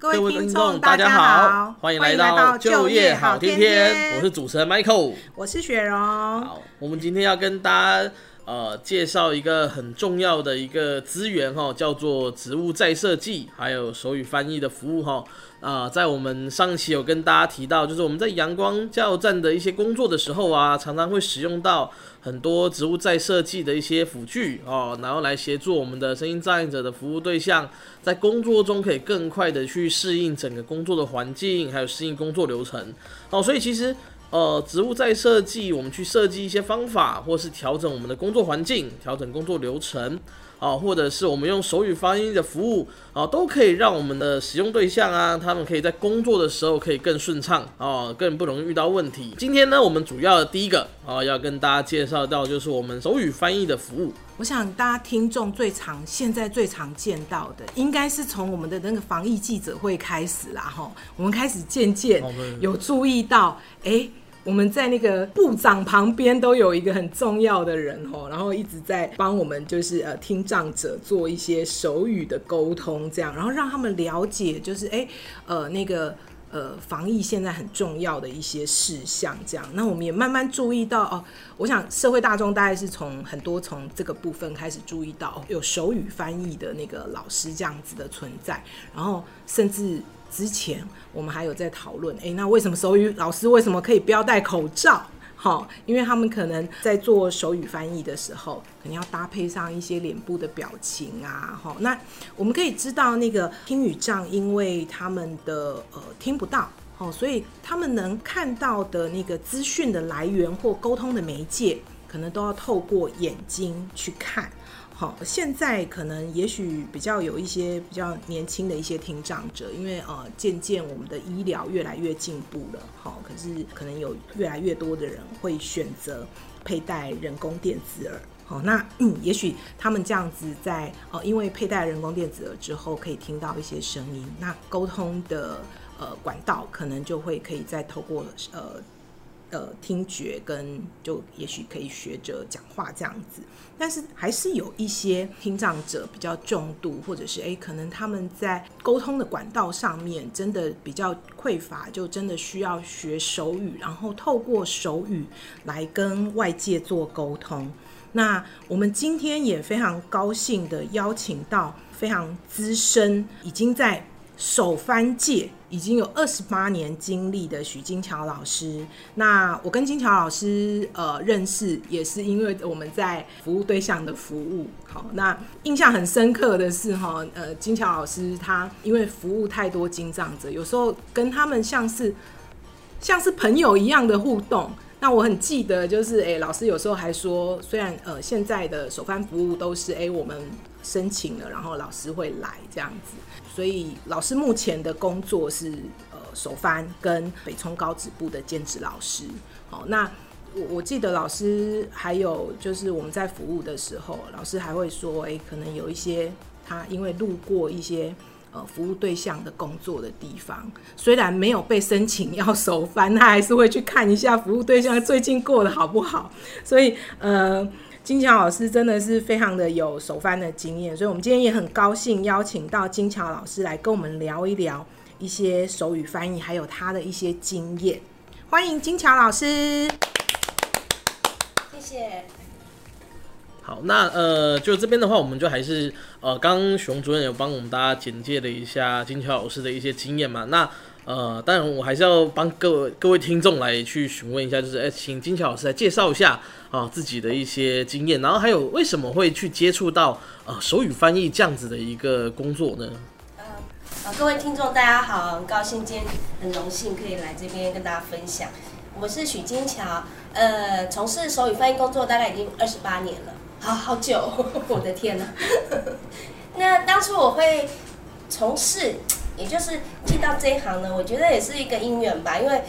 各位听众，大家好，欢迎来到就业好天天。我是主持人 Michael，我是雪荣。好，我们今天要跟大家呃介绍一个很重要的一个资源哈，叫做职务再设计，还有手语翻译的服务哈。啊、在我们上期有跟大家提到，就是我们在阳光加油站的一些工作的时候啊，常常会使用到很多植物再设计的一些辅具哦，然后来协助我们的声音障碍者的服务对象，在工作中可以更快的去适应整个工作的环境，还有适应工作流程哦。所以其实呃，职务再设计，我们去设计一些方法，或是调整我们的工作环境，调整工作流程。啊，或者是我们用手语翻译的服务啊，都可以让我们的使用对象啊，他们可以在工作的时候可以更顺畅啊，更不容易遇到问题。今天呢，我们主要的第一个啊，要跟大家介绍到就是我们手语翻译的服务。我想大家听众最常现在最常见到的，应该是从我们的那个防疫记者会开始啦，哈，我们开始渐渐有注意到，哎、欸。我们在那个部长旁边都有一个很重要的人哦，然后一直在帮我们就是呃听障者做一些手语的沟通，这样，然后让他们了解就是哎呃那个呃防疫现在很重要的一些事项，这样。那我们也慢慢注意到哦，我想社会大众大概是从很多从这个部分开始注意到有手语翻译的那个老师这样子的存在，然后甚至。之前我们还有在讨论，诶，那为什么手语老师为什么可以不要戴口罩？好，因为他们可能在做手语翻译的时候，可能要搭配上一些脸部的表情啊。好，那我们可以知道，那个听语障，因为他们的呃听不到，哦，所以他们能看到的那个资讯的来源或沟通的媒介，可能都要透过眼睛去看。好，现在可能也许比较有一些比较年轻的一些听障者，因为呃渐渐我们的医疗越来越进步了，好，可是可能有越来越多的人会选择佩戴人工电子耳，好，那嗯，也许他们这样子在呃因为佩戴人工电子耳之后可以听到一些声音，那沟通的呃管道可能就会可以再透过呃。呃，听觉跟就也许可以学着讲话这样子，但是还是有一些听障者比较重度，或者是诶，可能他们在沟通的管道上面真的比较匮乏，就真的需要学手语，然后透过手语来跟外界做沟通。那我们今天也非常高兴的邀请到非常资深，已经在。手翻界已经有二十八年经历的许金桥老师，那我跟金桥老师呃认识也是因为我们在服务对象的服务。好，那印象很深刻的是哈，呃，金桥老师他因为服务太多金障者，有时候跟他们像是像是朋友一样的互动。那我很记得，就是诶、老师有时候还说，虽然呃现在的手翻服务都是诶、我们申请了，然后老师会来这样子，所以老师目前的工作是呃手翻跟北聪高职部的兼职老师。好，那我我记得老师还有就是我们在服务的时候，老师还会说，诶、可能有一些他因为路过一些。呃，服务对象的工作的地方，虽然没有被申请要手翻，他还是会去看一下服务对象最近过得好不好。所以，呃，金桥老师真的是非常的有手翻的经验，所以我们今天也很高兴邀请到金桥老师来跟我们聊一聊一些手语翻译，还有他的一些经验。欢迎金桥老师，谢谢。好，那呃，就这边的话，我们就还是呃，刚刚熊主任有帮我们大家简介了一下金桥老师的一些经验嘛。那呃，当然我还是要帮各位各位听众来去询问一下，就是哎，请金桥老师来介绍一下啊、自己的一些经验，然后还有为什么会去接触到呃手语翻译这样子的一个工作呢？呃，各位听众大家好，很高兴今天很荣幸可以来这边跟大家分享。我是许金桥，呃，从事手语翻译工作大概已经二十八年了。好好久，我的天呐！那当初我会从事，也就是进到这一行呢，我觉得也是一个因缘吧。因为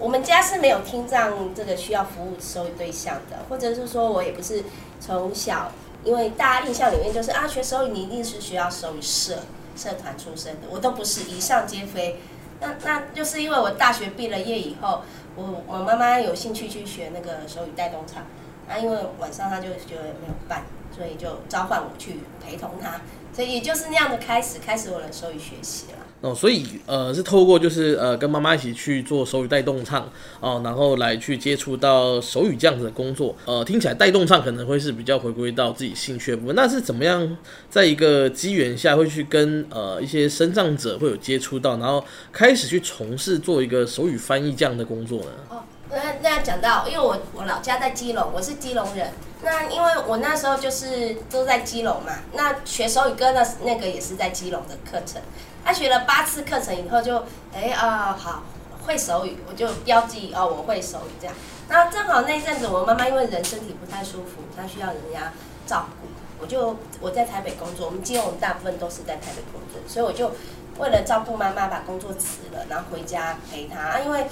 我们家是没有听障这个需要服务手语对象的，或者是说我也不是从小，因为大家印象里面就是啊，学手语你一定是需要手语社社团出身的，我都不是，以上皆非。那那就是因为我大学毕了业以后，我我妈妈有兴趣去学那个手语带动唱。啊，因为晚上她就觉得没有伴，所以就召唤我去陪同她，所以也就是那样的开始，开始我的手语学习了。哦，所以呃是透过就是呃跟妈妈一起去做手语带动唱哦，然后来去接触到手语这样子的工作。呃，听起来带动唱可能会是比较回归到自己兴趣的部分。那是怎么样在一个机缘下会去跟呃一些身障者会有接触到，然后开始去从事做一个手语翻译这样的工作呢？那那讲到，因为我我老家在基隆，我是基隆人。那因为我那时候就是都在基隆嘛，那学手语歌那那个也是在基隆的课程。他学了八次课程以后就，就哎啊好会手语，我就标记哦我会手语这样。那正好那一阵子我妈妈因为人身体不太舒服，她需要人家照顾，我就我在台北工作，我们基隆大部分都是在台北工作，所以我就为了照顾妈妈把工作辞了，然后回家陪她。啊，因为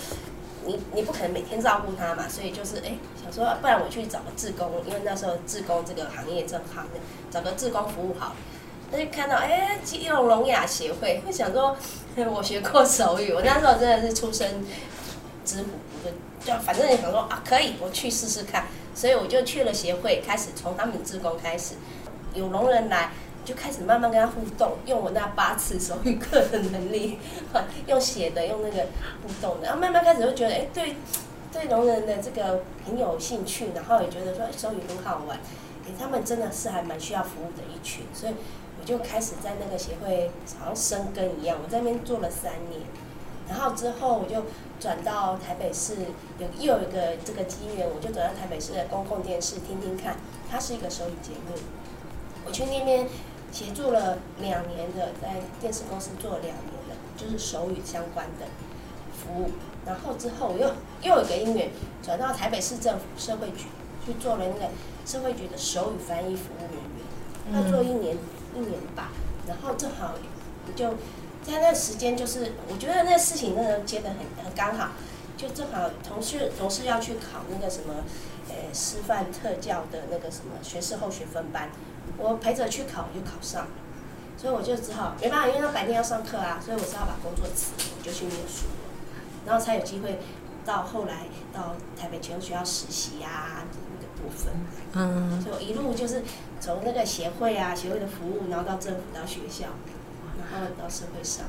你你不可能每天照顾他嘛，所以就是哎想说不然我去找个志工，因为那时候志工这个行业正好，找个志工服务好。他就看到哎，基隆聋哑协会，会想说，我学过手语，我那时候真的是初生之犊，就就反正也想说啊，可以，我去试试看，所以我就去了协会，开始从他们志工开始，有聋人来，就开始慢慢跟他互动，用我那八次手语课的能力，用写的，用那个互动的，然后慢慢开始就觉得，哎，对，对聋人的这个很有兴趣，然后也觉得说手语很好玩，哎，他们真的是还蛮需要服务的一群，所以。我就开始在那个协会好像生根一样，我在那边做了三年，然后之后我就转到台北市，有又有一个这个机缘，我就转到台北市的公共电视听听看，它是一个手语节目，我去那边协助了两年的，在电视公司做了两年的，就是手语相关的服务，然后之后我又又有一个因缘转到台北市政府社会局去做了那个社会局的手语翻译服务人员，要做一年。一年吧，然后正好就在那时间，就是我觉得那事情真的接得很很刚好，就正好同事同事要去考那个什么，呃，师范特教的那个什么学士后学分班，我陪着去考，我就考上了，所以我就只好没办法，因为他白天要上课啊，所以我只好把工作辞了，我就去念书。了，然后才有机会到后来到台北启聪学校实习呀、啊。部分，嗯，所以我一路就是从那个协会啊，协会的服务，然后到政府，到学校，然后到社会上，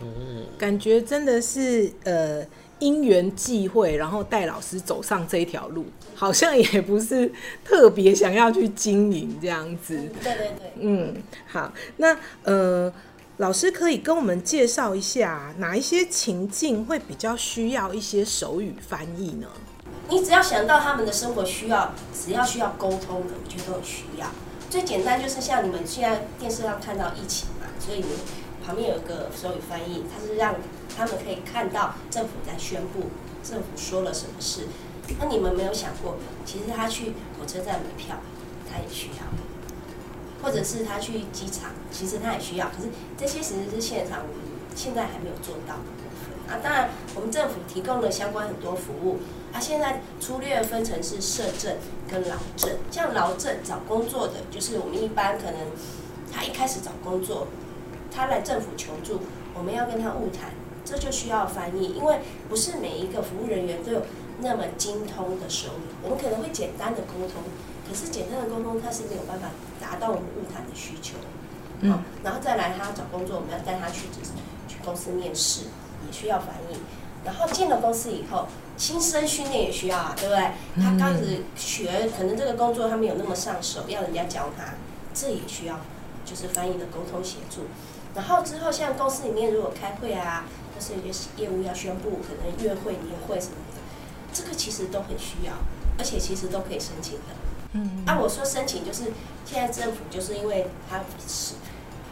嗯，感觉真的是呃因缘际会，然后带老师走上这一条路，好像也不是特别想要去经营这样子，对对对，嗯，好，那呃，老师可以跟我们介绍一下哪一些情境会比较需要一些手语翻译呢？你只要想到他们的生活需要，只要需要沟通的，我觉得都很需要。最简单就是像你们现在电视上看到疫情嘛，所以你旁边有一个手语翻译，它是让他们可以看到政府在宣布，政府说了什么事。那你们没有想过，其实他去火车站买票，他也需要；或者是他去机场，其实他也需要。可是这些其实是现场我们现在还没有做到的部分啊。当然，我们政府提供了相关很多服务。他、啊、现在粗略分成是社政跟劳政，像劳政找工作的，就是我们一般可能他一开始找工作，他来政府求助，我们要跟他物谈，这就需要翻译，因为不是每一个服务人员都有那么精通的手语，我们可能会简单的沟通，可是简单的沟通他是没有办法达到我们物谈的需求，嗯，然后再来他找工作，我们要带他去去公司面试，也需要翻译，然后进了公司以后。新生训练也需要啊，对不对？他刚开始学，可能这个工作他没有那么上手，要人家教他，这也需要，就是翻译的沟通协助。然后之后像公司里面如果开会啊，或是有些业务要宣布，可能月会、年会什么的，这个其实都很需要，而且其实都可以申请的。嗯。啊，我说申请就是现在政府就是因为他是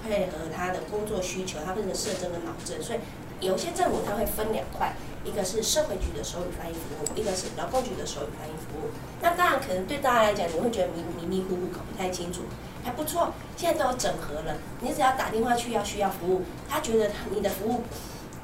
配合他的工作需求，他分成社政跟劳政，所以有些政府他会分两块。一个是社会局的手语翻译服务，一个是劳工局的手语翻译服务。那当然，可能对大家来讲，你会觉得迷迷迷糊糊，搞不太清楚。还不错，现在都有整合了。你只要打电话去要需要服务，他觉得你的服务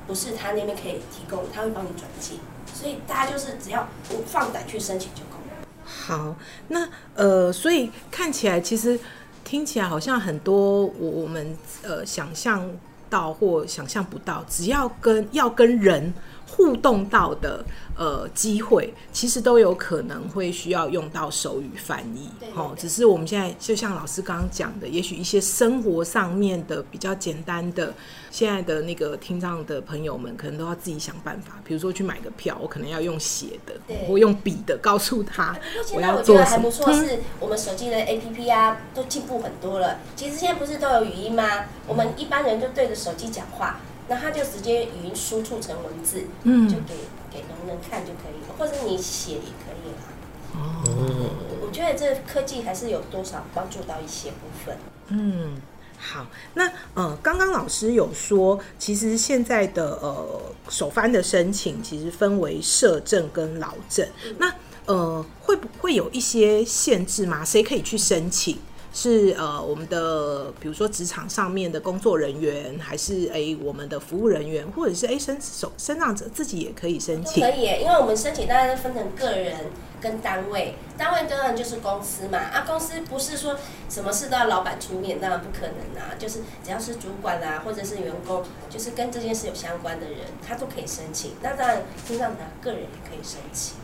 不是他那边可以提供，他会帮你转寄。所以大家就是只要不放胆去申请就够了。好，那呃，所以看起来其实听起来好像很多我我们呃想象到或想象不到，只要跟要跟人。互动到的呃机会，其实都有可能会需要用到手语翻译。哦，只是我们现在就像老师刚刚讲的，也许一些生活上面的比较简单的，现在的那个听障的朋友们可能都要自己想办法。比如说去买个票，我可能要用写的，我用笔的告诉他 我要做什么。现在我觉得还不错，是我们手机的 APP 啊，都进步很多了。其实现在不是都有语音吗？我们一般人就对着手机讲话。那他就直接语音输出成文字，嗯，就给给农人看就可以了，或者你写也可以啦。哦，我觉得这科技还是有多少帮助到一些部分。嗯，好，那呃，刚刚老师有说，其实现在的呃首翻的申请其实分为社证跟劳证，嗯、那呃会不会有一些限制吗？谁可以去申请？是呃，我们的比如说职场上面的工作人员，还是哎我们的服务人员，或者是哎身手身障者自己也可以申请？可以，因为我们申请大家都分成个人跟单位，单位当然就是公司嘛。啊，公司不是说什么事都要老板出面，当然不可能啊。就是只要是主管啊，或者是员工，就是跟这件事有相关的人，他都可以申请。那当然，身障者个人也可以申请。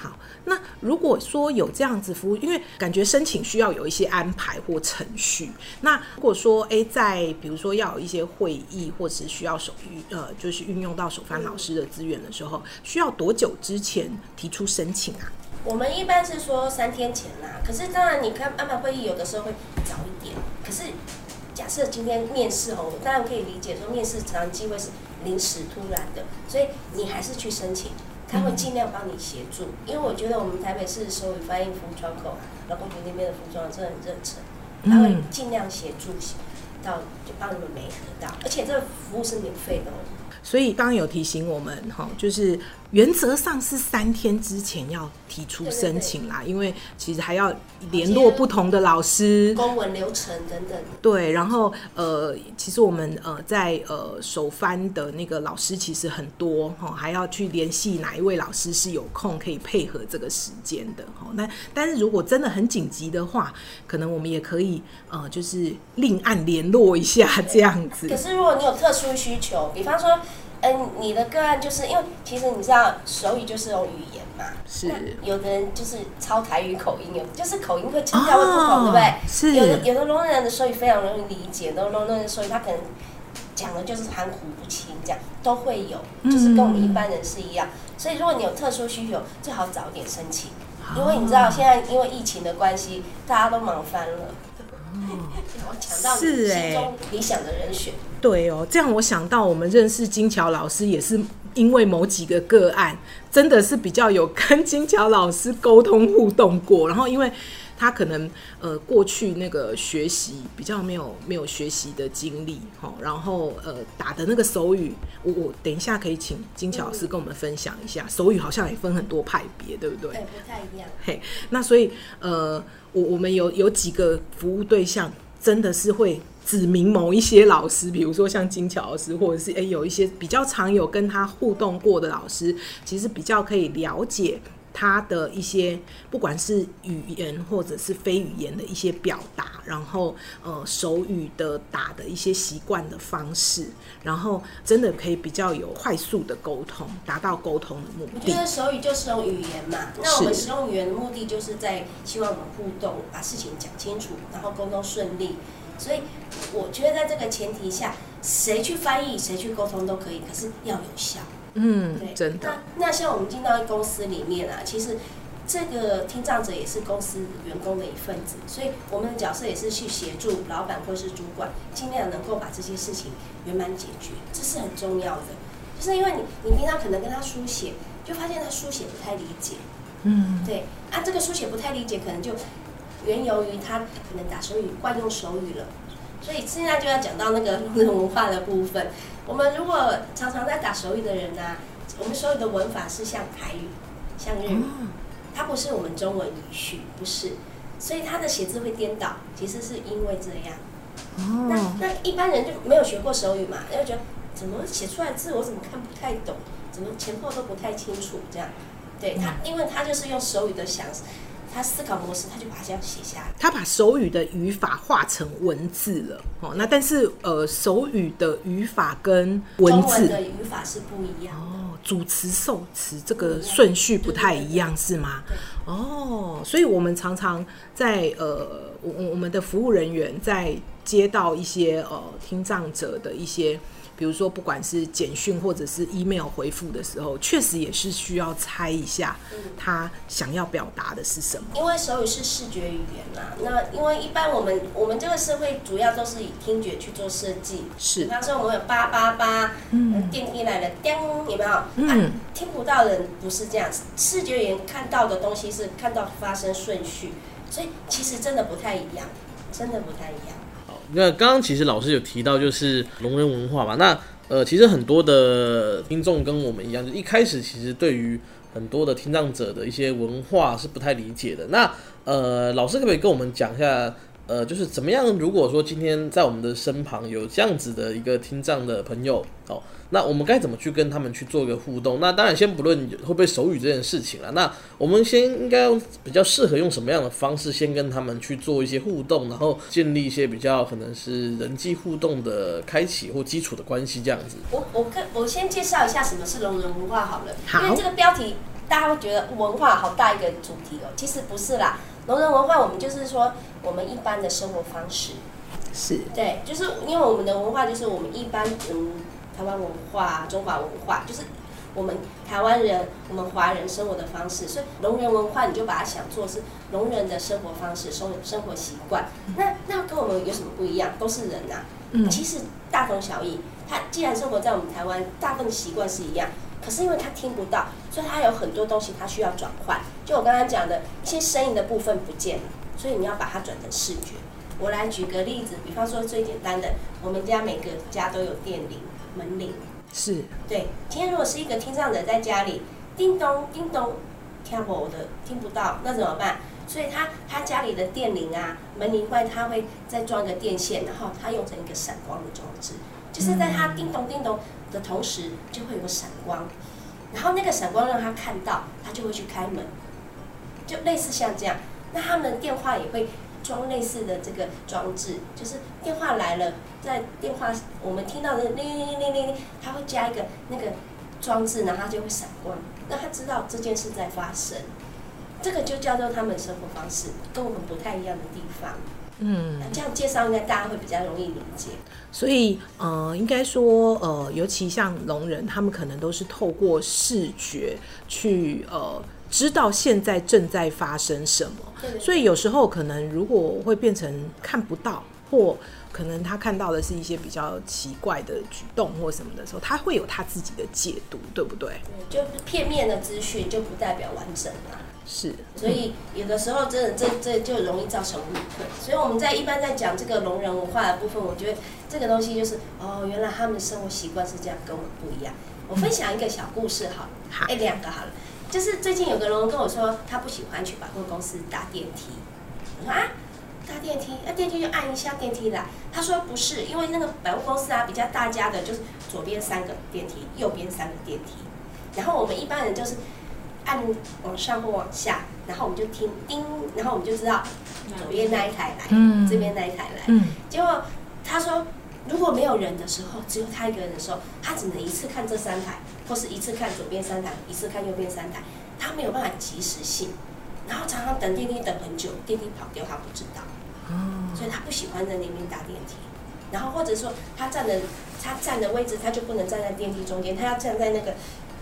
好。那如果说有这样子服务，因为感觉申请需要有一些安排或程序。那如果说哎、欸，在比如说要有一些会议，或是需要手运呃，就是运用到手翻老师的资源的时候，需要多久之前提出申请啊？我们一般是说三天前啦。可是当然你看安排会议有的时候会早一点。可是假设今天面试哦，当然可以理解说面试常常机会是临时突然的，所以你还是去申请。他会尽量帮你协助，因为我觉得我们台北市所有翻译服务窗口，劳工局那边的服装真的很热诚，他会尽量协助到，就帮你们媒合到，而且这个服务是免费的哦。所以刚刚有提醒我们哈，就是。原则上是三天之前要提出申请啦，对对对，因为其实还要联络不同的老师、公文流程等等。对，然后呃，其实我们呃在呃首翻的那个老师其实很多哈，还要去联系哪一位老师是有空可以配合这个时间的哈。那但是如果真的很紧急的话，可能我们也可以呃就是另案联络一下这样子。可是如果你有特殊需求，比方说。嗯，你的个案就是因为其实你知道手语就是用语言嘛，是有的人就是超台语口音，有就是口音会腔调会不同，对不对？是有的有的聋人的手语非常容易理解，有的聋人的手语他可能讲的就是含糊不清，这样都会有，就是跟我们一般人是一样。所以如果你有特殊需求，最好早点申请，因为你知道现在因为疫情的关系，大家都忙翻了。我抢到你心中理想的人选。对哦，这样我想到我们认识金桥老师，也是因为某几个个案，真的是比较有跟金桥老师沟通互动过，然后因为。他可能呃过去那个学习比较没有没有学习的经历，然后呃打的那个手语，我我等一下可以请金桥老师跟我们分享一下，手语好像也分很多派别，对不对？对，不太一样。嘿，那所以呃我我们有有几个服务对象，真的是会指明某一些老师，比如说像金桥老师，或者是哎有一些比较常有跟他互动过的老师，其实比较可以了解。他的一些不管是语言或者是非语言的一些表达，然后呃手语的打的一些习惯的方式，然后真的可以比较有快速的沟通，达到沟通的目的。我觉得手语就是用语言嘛，那我们使用语言的目的就是在希望我们互动，把事情讲清楚，然后沟通顺利。所以我觉得在这个前提下，谁去翻译，谁去沟通都可以，可是要有效。嗯，对，真的。那那像我们进到公司里面啊，其实这个听障者也是公司员工的一份子，所以我们的角色也是去协助老板或是主管，尽量能够把这些事情圆满解决，这是很重要的。就是因为你你平常可能跟他书写，就发现他书写不太理解，嗯，对啊，这个书写不太理解，可能就缘由于他可能打手语惯用手语了。所以现在就要讲到那个 文化的部分。我们如果常常在打手语的人呢、啊，我们手语的文法是像台语、像日语，它不是我们中文语序，不是。所以它的写字会颠倒，其实是因为这样。那那一般人就没有学过手语嘛，就会觉得怎么写出来字我怎么看不太懂，怎么前后都不太清楚这样。对他，因为他就是用手语的想。他思考模式，他就把它这样写下来。他把手语的语法化成文字了，哦，那但是呃，手语的语法跟文字，的语法是不一样哦，主词受词这个顺序不太一样，是吗？哦，所以我们常常在呃，我我们的服务人员在接到一些呃听障者的一些。比如说，不管是简讯或者是 email 回复的时候，确实也是需要猜一下，他想要表达的是什么。因为手语是视觉语言嘛，那因为一般我们我们这个社会主要都是以听觉去做设计。是。比方说，我们有八八八，嗯，电梯来了，叮，有没有？嗯、啊。听不到的人不是这样子，视觉语言看到的东西是看到发生顺序，所以其实真的不太一样，真的不太一样。那刚刚其实老师有提到，就是聋人文化嘛。那呃，其实很多的听众跟我们一样，就一开始其实对于很多的听障者的一些文化是不太理解的。那呃，老师可不可以跟我们讲一下？呃，就是怎么样？如果说今天在我们的身旁有这样子的一个听障的朋友，哦，那我们该怎么去跟他们去做一个互动？那当然，先不论会不会手语这件事情了。那我们先应该用比较适合用什么样的方式，先跟他们去做一些互动，然后建立一些比较可能是人际互动的开启或基础的关系，这样子。我我跟我先介绍一下什么是聋人文化好了，好，因为这个标题大家会觉得文化好大一个主题哦，其实不是啦。聋人文化，我们就是说我们一般的生活方式，是对，就是因为我们的文化就是我们一般嗯台湾文化、中华文化，就是我们台湾人、我们华人生活的方式，所以聋人文化你就把它想做是聋人的生活方式、生生活习惯。那那跟我们有什么不一样？都是人呐、啊，嗯，其实大同小异。他既然生活在我们台湾，大部分习惯是一样。可是因为他听不到，所以他有很多东西他需要转换。就我刚刚讲的一些声音的部分不见了，所以你要把它转成视觉。我来举个例子，比方说最简单的，我们家每个家都有电铃、门铃。是。对，今天如果是一个听障者在家里，叮咚叮咚，听不的听不到，那怎么办？所以他他家里的电铃啊、门铃外，他会再装一个电线，然后他用成一个闪光的装置，就是在他叮咚叮咚。的同时就会有个闪光，然后那个闪光让他看到，他就会去开门，就类似像这样。那他们电话也会装类似的这个装置，就是电话来了，在电话我们听到的铃铃铃铃铃铃，他会加一个那个装置，然后它就会闪光，那他知道这件事在发生。这个就叫做他们生活方式跟我们不太一样的地方。嗯，这样介绍应该大家会比较容易理解。所以，呃，应该说，呃，尤其像聋人，他们可能都是透过视觉去，呃，知道现在正在发生什么。所以有时候可能如果会变成看不到，或可能他看到的是一些比较奇怪的举动或什么的时候，他会有他自己的解读，对不对？对，就片面的资讯就不代表完整啊。是，所以有的时候真的这这就容易造成误会。所以我们在一般在讲这个聋人文化的部分，我觉得这个东西就是哦，原来他们的生活习惯是这样，跟我们不一样。我分享一个小故事好了，好，哎，两个好了，就是最近有个人跟我说，他不喜欢去百货公司搭电梯。我说啊，搭电梯，那电梯就按一下电梯来。他说不是，因为那个百货公司啊比较大家的，就是左边三个电梯，右边三个电梯。然后我们一般人就是。按往上或往下，然后我们就听叮，然后我们就知道左边那一台来，嗯、这边那一台来。嗯、结果他说，如果没有人的时候，只有他一个人的时候，他只能一次看这三台，或是一次看左边三台，一次看右边三台，他没有办法及时性，然后常常等电梯等很久，电梯跑掉他不知道，嗯、所以他不喜欢在那边搭电梯。然后或者说他站的他站的位置，他就不能站在电梯中间，他要站在那个。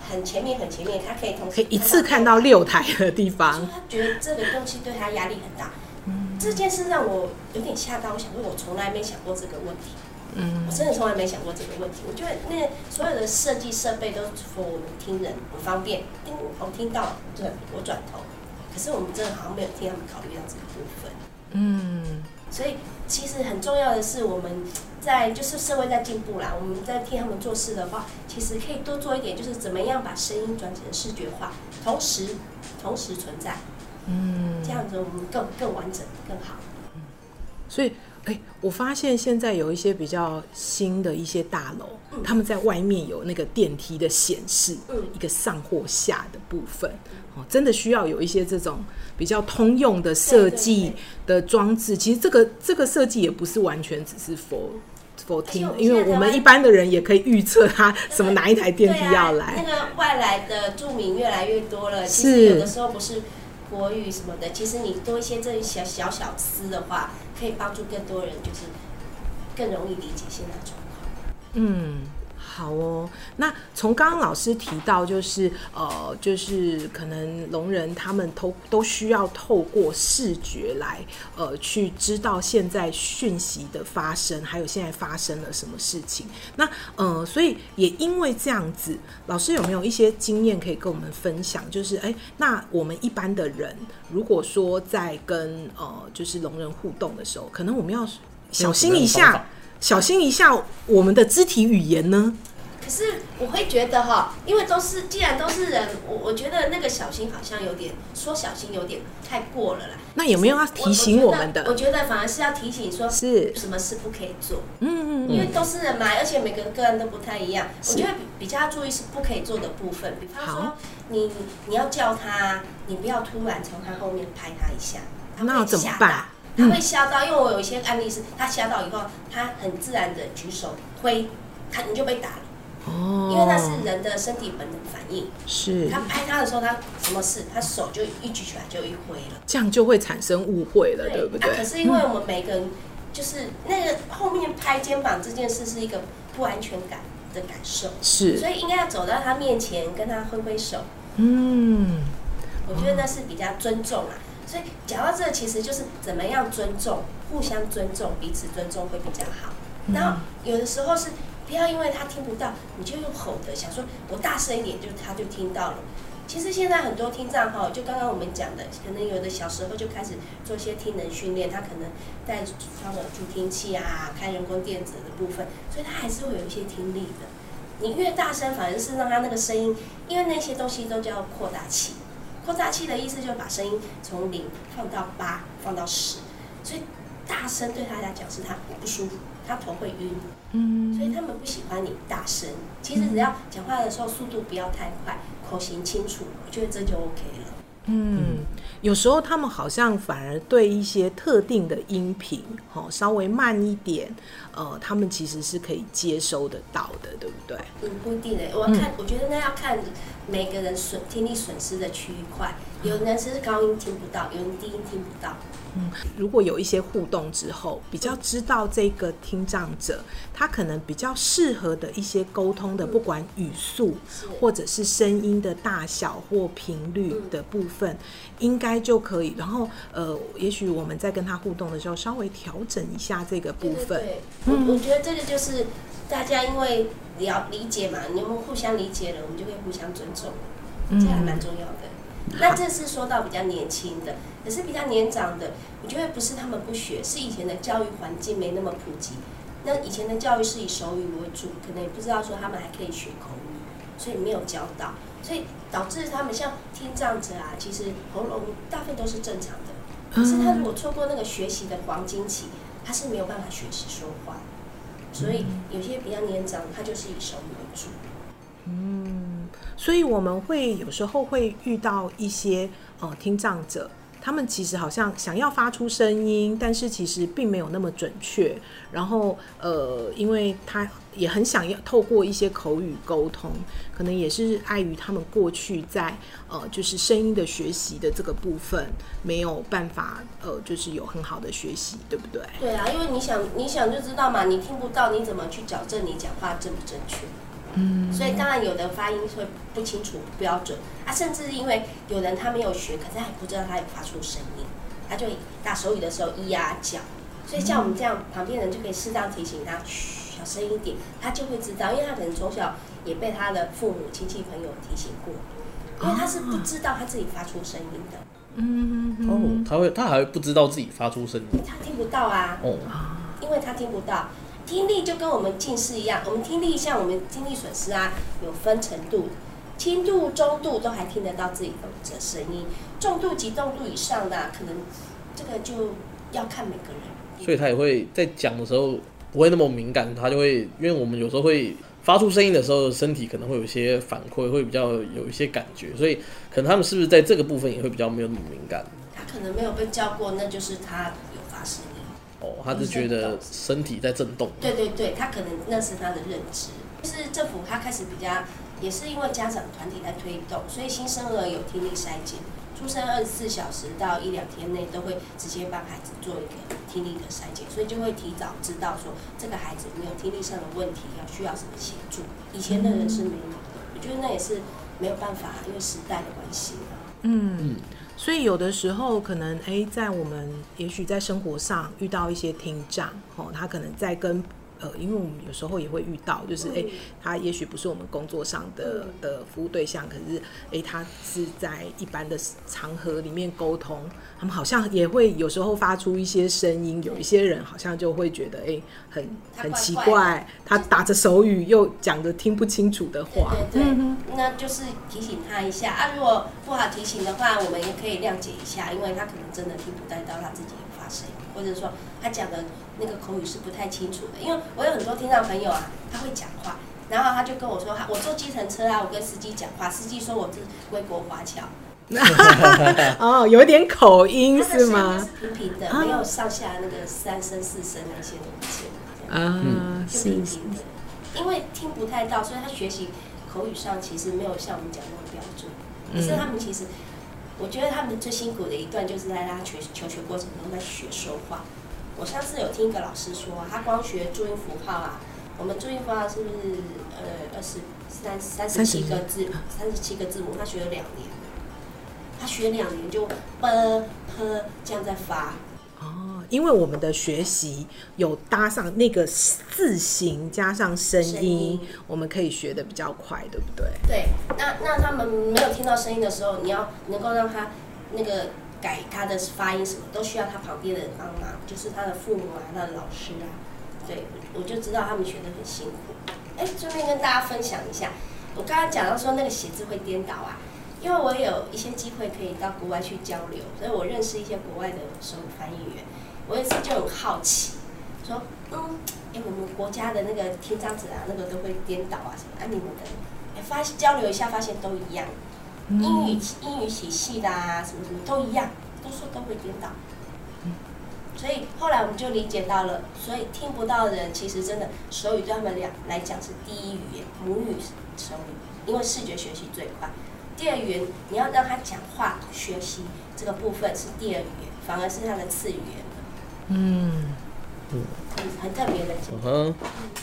很前面，很前面，他可以同时可以一次看到六台的地方。他觉得这个东西对他压力很大。嗯，这件事让我有点吓到。我想说，我从来没想过这个问题。嗯，我真的从来没想过这个问题。我觉得那所有的设计设备都是 for 我们听人很方便。听我听到，对，我转头。可是我们真的好像没有替他们考虑到这个部分。嗯，所以其实很重要的是我们。在就是社会在进步啦，我们在替他们做事的话，其实可以多做一点，就是怎么样把声音转成视觉化，同时同时存在，嗯，这样子我们更更完整更好。嗯，所以，哎、欸，我发现现在有一些比较新的一些大楼，嗯、他们在外面有那个电梯的显示，嗯，一个上或下的部分，哦，真的需要有一些这种比较通用的设计的装置。其实这个这个设计也不是完全只是 for for 听，因为我们一般的人也可以预测他什么哪一台电梯要来。啊、那个外来的住民越来越多了，其实有的时候不是国语什么的，其实你多一些这些小小小思的话，可以帮助更多人，就是更容易理解现在状况。嗯。好哦，那从刚刚老师提到，就是呃，就是可能聋人他们都都需要透过视觉来呃去知道现在讯息的发生，还有现在发生了什么事情。那呃，所以也因为这样子，老师有没有一些经验可以跟我们分享？就是哎，那我们一般的人，如果说在跟呃就是聋人互动的时候，可能我们要小心一下。小心一下我们的肢体语言呢？可是我会觉得哈，因为都是既然都是人，我我觉得那个小心好像有点说小心有点太过了啦。那有没有要提醒我们的？我觉得反而是要提醒说，是什么事不可以做。嗯嗯，因为都是人嘛，而且每个个人都不太一样。我觉得比比较注意是不可以做的部分，比方说你你要叫他，你不要突然从他后面拍他一下，那要怎么办？他会吓到，因为我有一些案例是，他吓到以后，他很自然的举手挥，他你就被打了。哦。因为那是人的身体本能反应。是。他拍他的时候，他什么事？他手就一举起来就一挥了。这样就会产生误会了，对，对不对？啊，可是因为我们每个人，就是那个后面拍肩膀这件事是一个不安全感的感受。是。所以应该要走到他面前，跟他挥挥手。嗯。我觉得那是比较尊重啊。所以讲到这，其实就是怎么样尊重，互相尊重，彼此尊重会比较好。然后有的时候是不要因为他听不到，你就用吼的，想说我大声一点，就他就听到了。其实现在很多听障哈，就刚刚我们讲的，可能有的小时候就开始做一些听能训练，他可能带放了助听器啊，开人工电子的部分，所以他还是会有一些听力的。你越大声，反而是让他那个声音，因为那些东西都叫扩大器。扩大器的意思就是把声音从零放到八，放到十，所以大声对他来讲是他不舒服，他头会晕，嗯，所以他们不喜欢你大声。其实只要讲话的时候速度不要太快，口型清楚，我觉得这就 OK 了。嗯，有时候他们好像反而对一些特定的音频，哦，稍微慢一点，呃，他们其实是可以接收得到的，对不对？嗯，不一定的，我看，嗯、我觉得那要看每个人损听力损失的区域块，有的人是高音听不到，有人低音听不到。嗯，如果有一些互动之后，比较知道这个听障者，他可能比较适合的一些沟通的，不管语速或者是声音的大小或频率的部分，应该就可以。然后，呃，也许我们在跟他互动的时候，稍微调整一下这个部分。对，对，对，我我觉得这个就是大家因为了理解嘛，你们互相理解了，我们就会互相尊重，这还蛮重要的。那这是说到比较年轻的，可是比较年长的，我觉得不是他们不学，是以前的教育环境没那么普及。那以前的教育是以手语为主，可能也不知道说他们还可以学口语，所以没有教导，所以导致他们像听障者啊，其实喉咙大部分都是正常的，可是他如果错过那个学习的黄金期，他是没有办法学习说话。所以有些比较年长，他就是以手语为主。嗯所以我们会有时候会遇到一些呃听障者，他们其实好像想要发出声音，但是其实并没有那么准确。然后呃，因为他也很想要透过一些口语沟通，可能也是碍于他们过去在呃就是声音的学习的这个部分没有办法呃就是有很好的学习，对不对？对啊，因为你想你想就知道嘛，你听不到，你怎么去矫正你讲话正不正确？嗯，所以当然有的发音会不清楚、不标准。啊，甚至因为有人他没有学，可是他还不知道他有发出声音，他就打手语的时候咿呀叫，所以像我们这样旁边人就可以适当提醒他，嘘，小声一点，他就会知道，因为他可能从小也被他的父母亲戚朋友提醒过，因为他是不知道他自己发出声音的。嗯哦，他会他还会不知道自己发出声音，他听不到啊，哦，因为他听不到。听力就跟我们近视一样，我们听力像我们听力损失啊，有分程度，轻度、中度都还听得到自己的声音，重度、及重度以上的，可能这个就要看每个人。所以他也会在讲的时候不会那么敏感，他就会，因为我们有时候会发出声音的时候，身体可能会有一些反馈，会比较有一些感觉，所以可能他们是不是在这个部分也会比较没有那么敏感？他可能没有被教过，那就是他有发声音。哦，他是觉得身体在震动。对对对，他可能那是他的认知。就是政府他开始比较，也是因为家长团体在推动，所以新生儿有听力筛检，出生二十四小时到一两天内都会直接帮孩子做一个听力的筛检，所以就会提早知道说这个孩子有没有听力上的问题，要需要什么协助。以前的人是没有的，我觉得那也是没有办法，因为时代的关系。嗯。所以有的时候可能，哎，在我们也许在生活上遇到一些听障，哦，他可能在跟。呃，因为我们有时候也会遇到，就是哎，他也许不是我们工作上的的服务对象，可是哎，他是在一般的场合里面沟通，他们好像也会有时候发出一些声音，有一些人好像就会觉得哎，很很奇怪，他打着手语又讲着听不清楚的话，对对。对，那就是提醒他一下啊，如果不好提醒的话，我们也可以谅解一下，因为他可能真的听不太到他自己发声，或者说他讲的。那个口语是不太清楚的，因为我有很多听障朋友啊，他会讲话，然后他就跟我说，他我坐计程车啊，我跟司机讲话，司机说我是归国华侨，哦，有点口音是吗？是平平的，没有上下那个三声四声那些东西，啊，就平平的，因为听不太到，所以他学习口语上其实没有像我们讲那么标准。可是他们其实，我觉得他们最辛苦的一段就是在他求求学过程中在学说话。我上次有听一个老师说，他光学注音符号啊，我们注音符号是不是呃二十三三十七个字，三十七个字母，他学了两年，他学两年就 ㄅ、ㄆ 这样在发。哦，因为我们的学习有搭上那个字形加上声音，声音我们可以学的比较快，对不对？对，那那他们没有听到声音的时候，你要能够让他那个。改他的发音什么都需要他旁边的人帮忙，就是他的父母啊，他的老师啊，对，我就知道他们学得很辛苦。哎，顺便跟大家分享一下，我刚刚讲到说那个写字会颠倒啊，因为我有一些机会可以到国外去交流，所以我认识一些国外的手语翻译员。我有一次就很好奇，说，嗯，哎，我们国家的那个听障者啊，那个都会颠倒啊什么？啊，你们的，哎，发交流一下，发现都一样。英语英语体系的啊，什么什么都一样，都说都会颠倒。所以后来我们就理解到了，所以听不到的人其实真的手语对他们俩来讲是第一语言，母语手语，因为视觉学习最快。第二语言你要让他讲话学习这个部分是第二语言，反而是他的次语言。嗯。嗯，很特别的。嗯哼，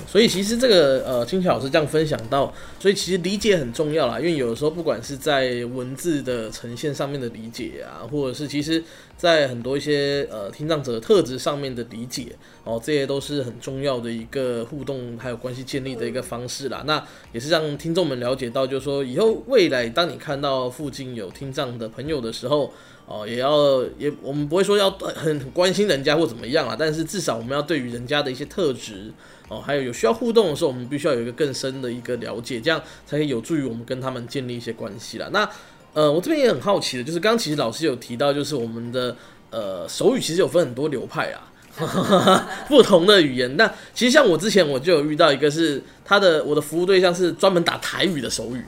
所以其实这个呃，青桥老师这样分享到，所以其实理解很重要啦。因为有的时候，不管是在文字的呈现上面的理解啊，或者是其实在很多一些呃听障者的特质上面的理解哦，这些都是很重要的一个互动还有关系建立的一个方式啦。那也是让听众们了解到，就是说以后未来当你看到附近有听障的朋友的时候。哦，也要也，我们不会说要很关心人家或怎么样啊，但是至少我们要对于人家的一些特质哦，还有有需要互动的时候，我们必须要有一个更深的一个了解，这样才可以有助于我们跟他们建立一些关系啦。那呃，我这边也很好奇的，就是刚刚其实老师有提到，就是我们的呃手语其实有分很多流派啊，不同的语言。那其实像我之前我就有遇到一个是他的我的服务对象是专门打台语的手语。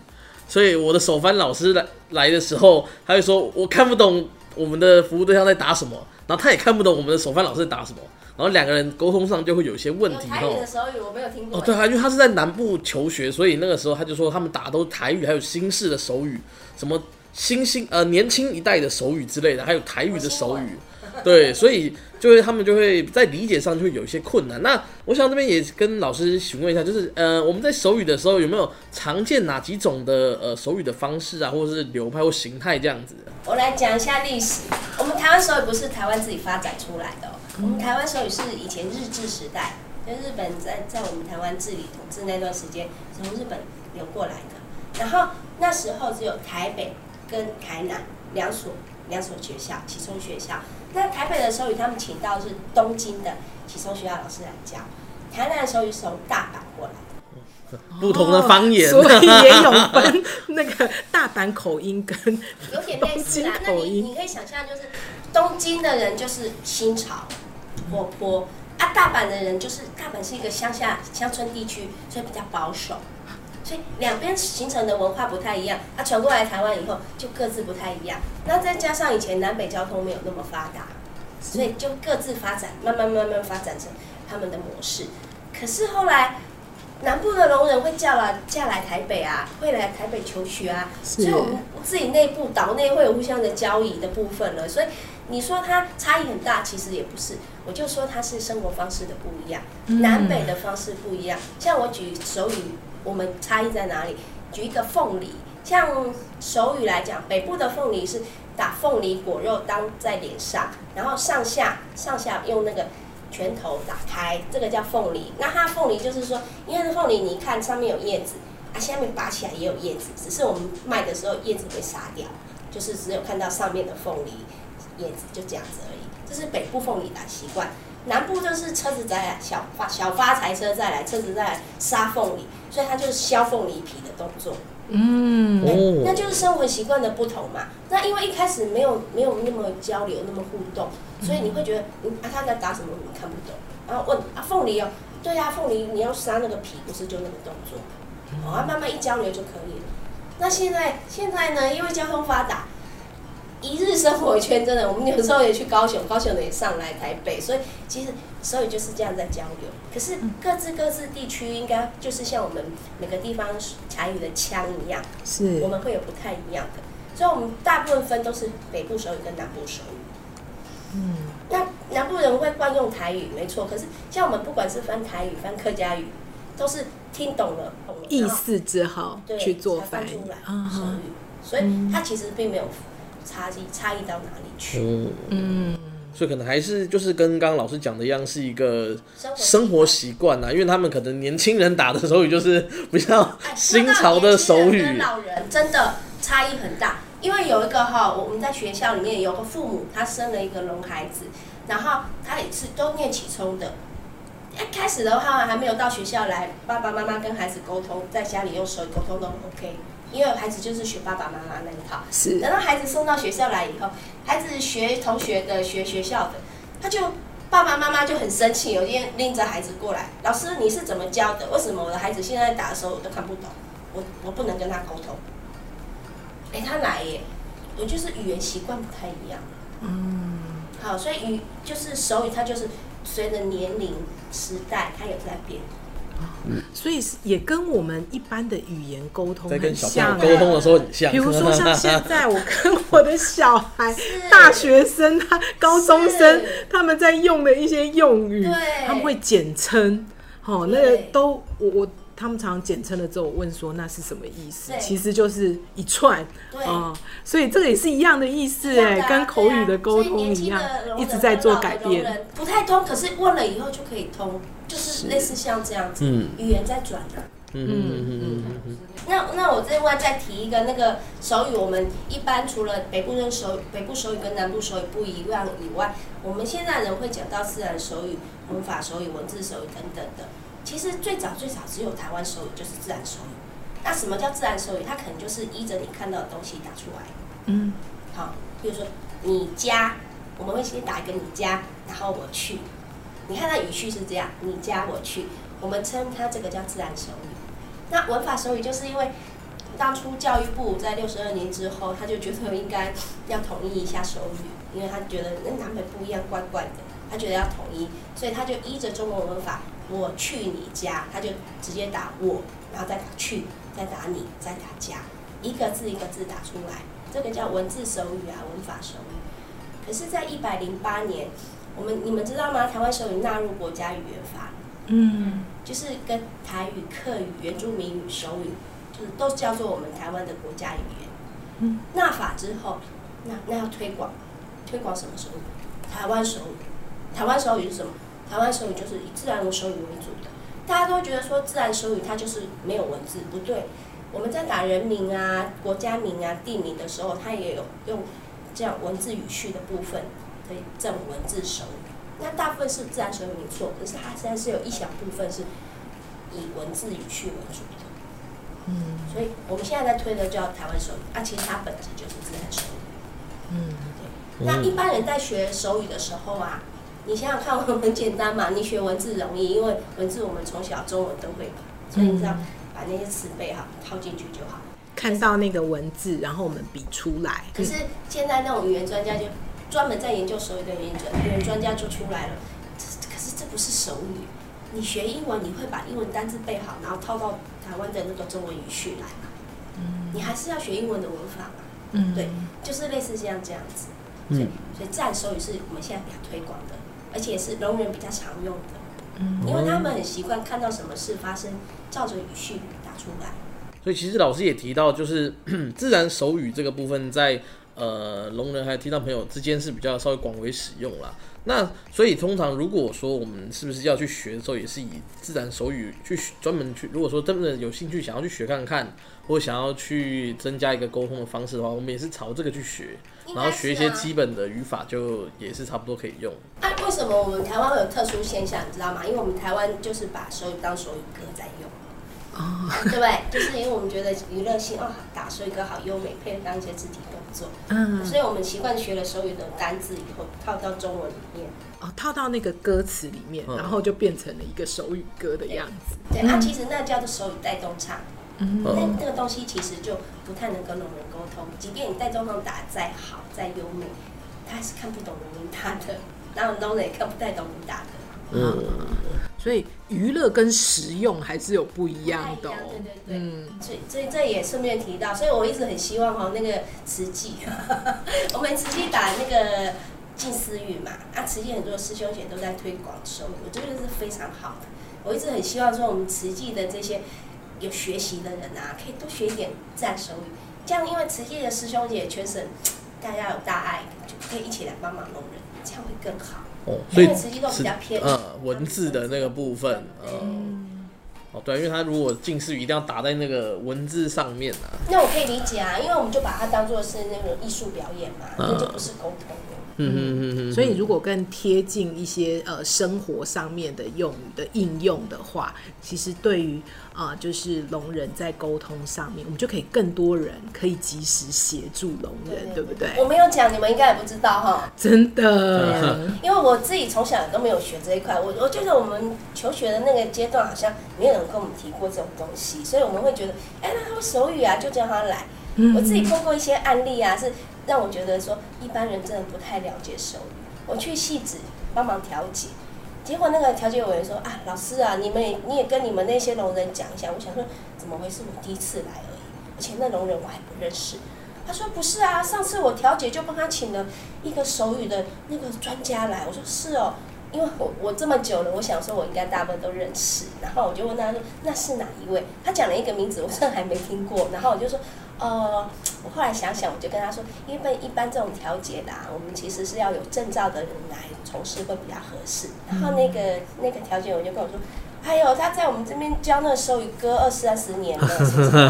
所以我的手翻老师来来的时候，他就说我看不懂我们的服务对象在打什么，然后他也看不懂我们的手翻老师在打什么，然后两个人沟通上就会有一些问题。台语的我没有听过。哦，对啊，因为他是在南部求学，所以那个时候他就说他们打都是台语，还有新式的手语，什么新兴呃年轻一代的手语之类的，还有台语的手语。对，所以就会他们就会在理解上就会有一些困难。那我想这边也跟老师询问一下，就是呃，我们在手语的时候有没有常见哪几种的呃手语的方式啊，或者是流派或形态这样子？我来讲一下历史。我们台湾手语不是台湾自己发展出来的，哦，我们台湾手语是以前日治时代，就日本在在我们台湾治理统治那段时间从日本流过来的。然后那时候只有台北跟台南两所两所学校，其中学校。那台北的手语，他们请到是东京的启聪学校老师来教；台南的手语是从大阪过来的，不同的方言，所以也有 分那个大阪口音跟有点类似啦。那你你可以想象，就是东京的人就是新潮活泼啊，大阪的人就是大阪是一个乡下乡村地区，所以比较保守。所以两边形成的文化不太一样，它传过来台湾以后就各自不太一样。那再加上以前南北交通没有那么发达，所以就各自发展，慢慢慢慢发展成他们的模式。可是后来。南部的龙人会叫来嫁来台北啊，会来台北求学啊，所以我们自己内部岛内会有互相的交易的部分了。所以你说它差异很大，其实也不是。我就说它是生活方式的不一样，南北的方式不一样。像我举手语，我们差异在哪里？举一个凤梨，像手语来讲，北部的凤梨是打凤梨果肉当在脸上，然后上下上下用那个。拳头打开，这个叫凤梨。那它凤梨就是说，因为凤梨你看上面有叶子，啊下面拔起来也有叶子，只是我们卖的时候叶子会杀掉，就是只有看到上面的凤梨叶子，就这样子而已。这是北部凤梨的习惯，南部就是车子再来小发小发财车再来，车子再来杀凤梨，所以它就是削凤梨皮的动作。嗯，对，那就是生活习惯的不同嘛。那因为一开始没有没有那么交流，那么互动，所以你会觉得，嗯，啊他在打什么，你看不懂。然后问啊凤梨哦，对呀，凤梨你要杀那个皮，不是就那个动作，哦，啊慢慢一交流就可以了。那现在现在呢，因为交通发达。一日生活圈真的，我们有时候也去高雄，高雄的也上来台北，所以其实所以就是这样在交流。可是各自各自地区应该就是像我们每个地方台语的腔一样，是我们会有不太一样的。所以我们大部分分都是北部手语跟南部手语。嗯，那南部人会惯用台语，没错。可是像我们不管是翻台语、翻客家语，都是听懂了，懂了意思之后去做翻出来手语，所以它其实并没有。差异差异到哪里去？嗯嗯，所以可能还是就是跟刚刚老师讲的一样，是一个生活习惯呐。因为他们可能年轻人打的手语就是比较 新潮的手语，跟老人真的差异很大。因为有一个哈，我们在学校里面有个父母，他生了一个聋孩子，然后他也是都念起聪的。一开始的话还没有到学校来，爸爸妈妈跟孩子沟通，在家里用手语沟通都 OK。因为孩子就是学爸爸妈妈那一套，是。等到孩子送到学校来以后，孩子学同学的，学学校的，他就爸爸妈妈就很生气，有一天拎着孩子过来，老师你是怎么教的？为什么我的孩子现在打的时候我都看不懂？我我不能跟他沟通。哎，他来耶，我就是语言习惯不太一样。嗯。好，所以语就是手语，它就是随着年龄、时代，它有在变。所以也跟我们一般的语言沟通很像，沟通的时候很像。比如说像现在我跟我的小孩、大学生、他高中生，他们在用的一些用语，他们会简称，哦，那个都我我。他们常常简称了之后问说，那是什么意思？其实就是一串啊、嗯，所以这个也是一样的意思哎、啊，跟口语的沟通一样，一直在做改变。不太通，可是问了以后就可以通，就是类似像这样子，嗯、语言在转的。嗯嗯嗯嗯。那那我另外再提一个那个手语，我们一般除了北部人手语、北部手语跟南部手语不一样以外，我们现在人会讲到自然手语、文法手语、文字手语等等的。其实最早最早只有台湾手语，就是自然手语。那什么叫自然手语？它可能就是依着你看到的东西打出来。嗯，好，比如说你家，我们会先打一个你家，然后我去。你看它语序是这样，你家我去，我们称它这个叫自然手语。那文法手语就是因为当初教育部在六十二年之后，他就觉得应该要统一一下手语，因为他觉得那南北不一样，怪怪的，他觉得要统一，所以他就依着中文文法。我去你家，他就直接打我，然后再打去，再打你，再打家，一个字一个字打出来，这个叫文字手语啊，文法手语。可是，在一百零八年，我们你们知道吗？台湾手语纳入国家语言法，嗯，就是跟台语、客语、原住民语、手语，就是都叫做我们台湾的国家语言。嗯，纳法之后，那那要推广，推广什么手语？台湾手语，台湾手语是什么？台湾手语就是以自然手语为主的，大家都觉得说自然手语它就是没有文字，不对。我们在打人名啊、国家名啊、地名的时候，它也有用这样文字语序的部分，可以这种文字手语。那大部分是自然手语没错，可是它现在是有一小部分是以文字语序为主的。嗯，所以我们现在在推的叫台湾手语，啊，其实它本质就是自然手语。嗯，对。那一般人在学手语的时候啊。你想想看，我很简单嘛。你学文字容易，因为文字我们从小中文都会，所以你只要把那些词背好，套进去就好。看到那个文字，然后我们比出来。可是现在那种语言专家就专门在研究手语的语言专语言专家就出来了。可是这不是手语，你学英文你会把英文单字背好，然后套到台湾的那个中文语序来嘛？嗯，你还是要学英文的文法嘛？嗯，对，就是类似像这样子。所以，所以自然手语是我们现在比较推广的，而且是聋人比较常用的。嗯，因为他们很习惯看到什么事发生，照着语序打出来。所以其实老师也提到，就是 自然手语这个部分在，呃聋人还有听障朋友之间是比较稍微广为使用啦。那所以通常如果说我们是不是要去学的时候，也是以自然手语去专门去，如果说真的有兴趣想要去学看看，或想要去增加一个沟通的方式的话，我们也是朝这个去学，然后学一些基本的语法，就也是差不多可以用。啊，为什么我们台湾会有特殊现象，你知道吗？因为我们台湾就是把手语当手语歌在用。哦，对不对？就是因为我们觉得娱乐性哦，打手语歌好优美，配合当一些肢体动作，嗯，所以我们习惯学了手语的单字以后套到中文里面，哦，套到那个歌词里面，然后就变成了一个手语歌的样子。对，那、其实那叫做手语带动唱，嗯，那那个东西其实就不太能跟聋人沟通，即便你带动唱打再好再优美，他还是看不懂聋人打的，然后聋人也看不太懂你打的，嗯。嗯所以娱乐跟实用还是有不一样。的，哦，对对对，嗯，所以所以这也顺便提到，所以我一直很希望哈那个慈济，我们慈济打那个近思语嘛，啊，慈济很多师兄姐都在推广手语，我觉得是非常好的。我一直很希望说，我们慈济的这些有学习的人啊，可以多学一点自然手语，这样因为慈济的师兄姐全省大家有大爱，就可以一起来帮忙弄人，这样会更好。哦，所以是呃文字的那个部分，嗯，哦对，因为他如果近视语一定要打在那个文字上面啊。那我可以理解啊，因为我们就把它当做是那个艺术表演嘛，那就不是沟通。嗯嗯嗯嗯，所以如果更贴近一些呃生活上面的用语的应用的话，其实对于啊、呃、就是聋人在沟通上面，我们就可以更多人可以及时协助聋人，对，对，对，对不对？我没有讲，你们应该也不知道哈。真的，因为我自己从小都没有学这一块，我我觉得我们求学的那个阶段好像没有人跟我们提过这种东西，所以我们会觉得，哎，那他会手语啊，就叫他来。嗯、我自己碰过一些案例啊，是。让我觉得说一般人真的不太了解手语。我去戏子帮忙调解，结果那个调解委员说啊，老师啊，你们也你也跟你们那些聋人讲一下。我想说怎么回事？我第一次来而已，而且那聋人我还不认识。他说不是啊，上次我调解就帮他请了一个手语的那个专家来。我说是哦，因为我我这么久了，我想说我应该大部分都认识。然后我就问他说那是哪一位？他讲了一个名字，我真的还没听过。然后我就说。呃，我后来想想，我就跟他说，因为一般这种调解的，啊，我们其实是要有证照的人来从事会比较合适。然后那个那个调解，员就跟我说，还有他在我们这边教那个手语歌二三十年了，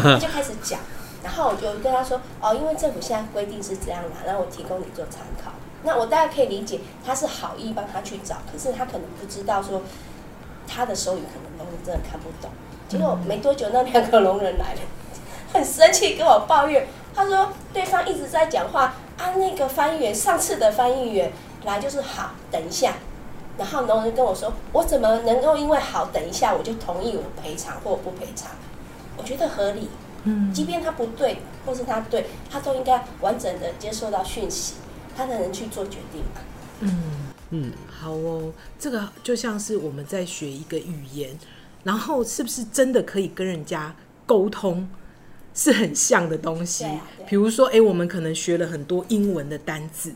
他就开始讲。然后我就跟他说，哦，因为政府现在规定是这样嘛，然后我提供你做参考。那我大概可以理解，他是好意帮他去找，可是他可能不知道说他的手语可能聋人真的看不懂。结果没多久，那两个聋人来了。很生气，跟我抱怨，他说对方一直在讲话啊，那个翻译员上次的翻译员来就是好，等一下，然后农人跟我说，我怎么能够因为好等一下我就同意我赔偿或不赔偿？我觉得合理，嗯，即便他不对或是他对，他都应该完整的接受到讯息，他才能去做决定嘛。嗯嗯，好哦，这个就像是我们在学一个语言，然后是不是真的可以跟人家沟通？是很像的东西，比如说，哎、欸，我们可能学了很多英文的单字，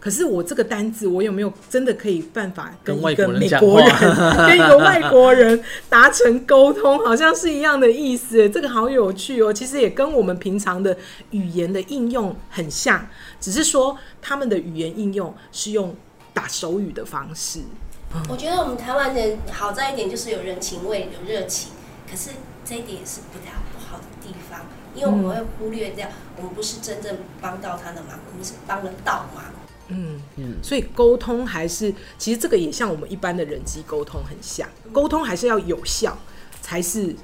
可是我这个单字，我有没有真的可以办法跟一个美国人、跟一个外国人达成沟通？好像是一样的意思，这个好有趣哦。其实也跟我们平常的语言的应用很像，只是说他们的语言应用是用打手语的方式。我觉得我们台湾人好在一点就是有人情味、有热情，可是这一点也是不太不好的地方。因为我们会忽略掉，我们不是真正帮到他的忙，我们是帮了倒忙。嗯嗯，所以沟通还是，其实这个也像我们一般的人际沟通很像，沟通还是要有效，才是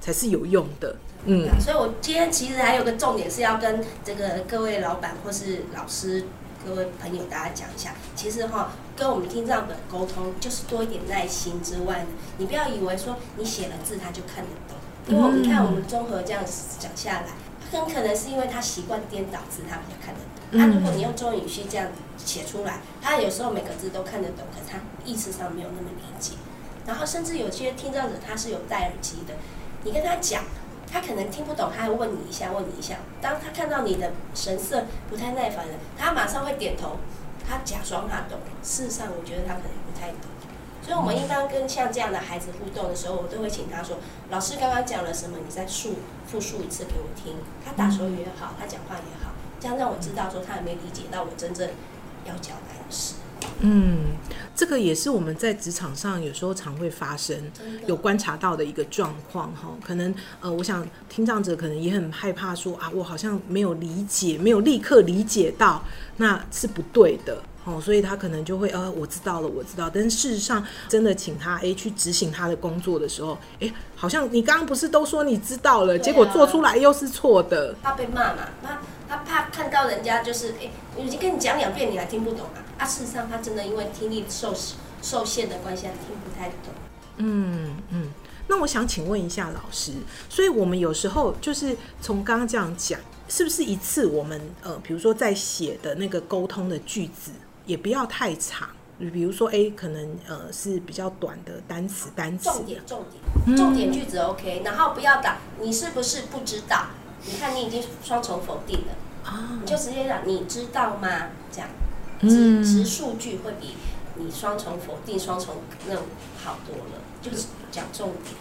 才是有用的。嗯，所以我今天其实还有个重点是要跟这个各位老板或是老师、各位朋友大家讲一下，其实哈，跟我们听障本沟通就是多一点耐心之外呢，你不要以为说你写了字他就看得懂。因为我们看我们综合这样讲下来，很可能是因为他习惯颠倒字，他比较看得懂。那、嗯啊、如果你用中文语序这样写出来，他有时候每个字都看得懂，可是他意识上没有那么理解。然后甚至有些听障者他是有戴耳机的，你跟他讲，他可能听不懂，他还问你一下，问你一下。当他看到你的神色不太耐烦了，他马上会点头，他假装他懂。事实上，我觉得他可能不太懂。所以，我们一般跟像这样的孩子互动的时候，我都会请他说：“老师刚刚讲了什么？你再述复述一次给我听。”他打手语也好，他讲话也好，这样让我知道说他有没有理解到我真正要交代的事。嗯，这个也是我们在职场上有时候常会发生、有观察到的一个状况哈。可能呃，我想听障者可能也很害怕说啊，我好像没有理解，没有立刻理解到，那是不对的。哦，所以他可能就会呃，我知道了，我知道。但是事实上，真的请他诶去执行他的工作的时候，诶，好像你刚刚不是都说你知道了，啊、结果做出来又是错的。怕被骂嘛？他他怕看到人家就是诶，我已经跟你讲两遍，你还听不懂啊？啊，事实上他真的因为听力受受限的关系，他听不太懂。嗯嗯。那我想请问一下老师，所以我们有时候就是从刚刚这样讲，是不是一次我们呃，比如说在写的那个沟通的句子？也不要太长，你比如说，哎，可能呃是比较短的单词，单词。重点，重点，重点句子 OK，、嗯、然后不要打你是不是不知道？你看你已经双重否定了，啊、你就直接讲你知道吗？这样，直直数据会比你双重否定、双重那种好多了，就是讲重点。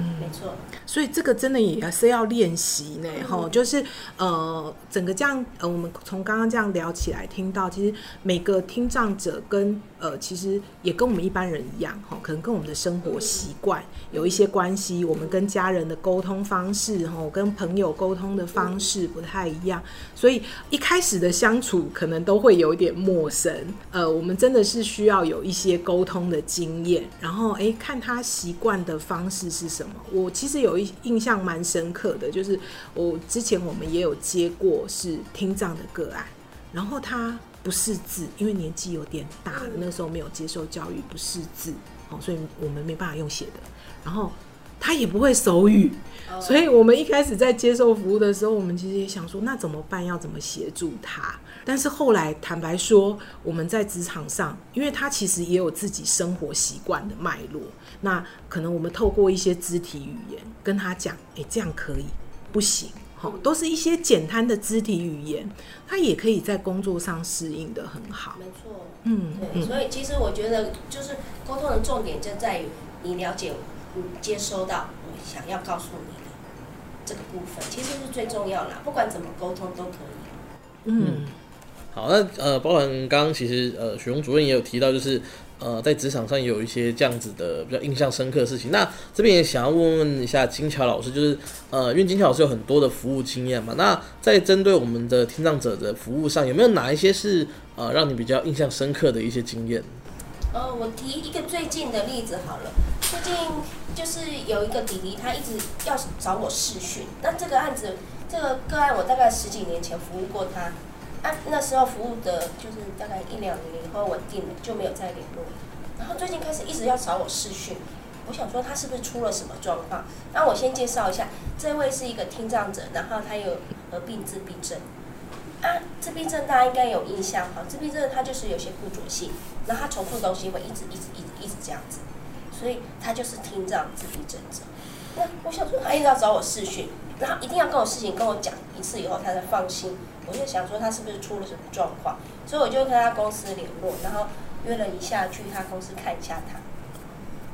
嗯，没错，所以这个真的也是要练习呢，哈、嗯，就是呃，整个这样，呃，我们从刚刚这样聊起来，听到其实每个听障者跟呃，其实也跟我们一般人一样，哈，可能跟我们的生活习惯有一些关系，我们跟家人的沟通方式，哈，跟朋友沟通的方式不太一样，所以一开始的相处可能都会有一点陌生，呃，我们真的是需要有一些沟通的经验，然后哎，看他习惯的方式是什么。我其实有一印象蛮深刻的，就是我之前我们也有接过是听障的个案，然后他不识字，因为年纪有点大了，那时候没有接受教育，不识字，哦，所以我们没办法用写的，然后他也不会手语，所以我们一开始在接受服务的时候，我们其实也想说，那怎么办？要怎么协助他？但是后来，坦白说，我们在职场上，因为他其实也有自己生活习惯的脉络，那可能我们透过一些肢体语言跟他讲，哎，这样可以，不行，齁，都是一些简单的肢体语言，他也可以在工作上适应的很好。没错，嗯，对，所以其实我觉得，就是沟通的重点就在于你了解，你接收到我想要告诉你的这个部分，其实是最重要的，不管怎么沟通都可以。嗯。嗯好，那呃，包含刚刚其实呃，许荣主任也有提到，就是呃，在职场上也有一些这样子的比较印象深刻的事情。那这边也想要问问一下金桥老师，就是呃，因为金桥老师有很多的服务经验嘛，那在针对我们的听障者的服务上，有没有哪一些是呃让你比较印象深刻的一些经验？呃，我提一个最近的例子好了，最近就是有一个弟弟，他一直要找我试训。那这个案子，这个个案，我大概十几年前服务过他。啊，那时候服务的就是大概一两年以后稳定了，就没有再联络。然后最近开始一直要找我视讯，我想说他是不是出了什么状况？那我先介绍一下，这位是一个听障者，然后他有合并自闭症。啊，自闭症大家应该有印象哈，自闭症他就是有些固着性，然后他重复东西会一直一直一直一直这样子，所以他就是听障自闭症者。那我想说他一直要找我视讯，然后一定要跟我事情跟我讲一次以后，他才放心。我就想说他是不是出了什么状况，所以我就跟他公司联络，然后约了一下去他公司看一下他。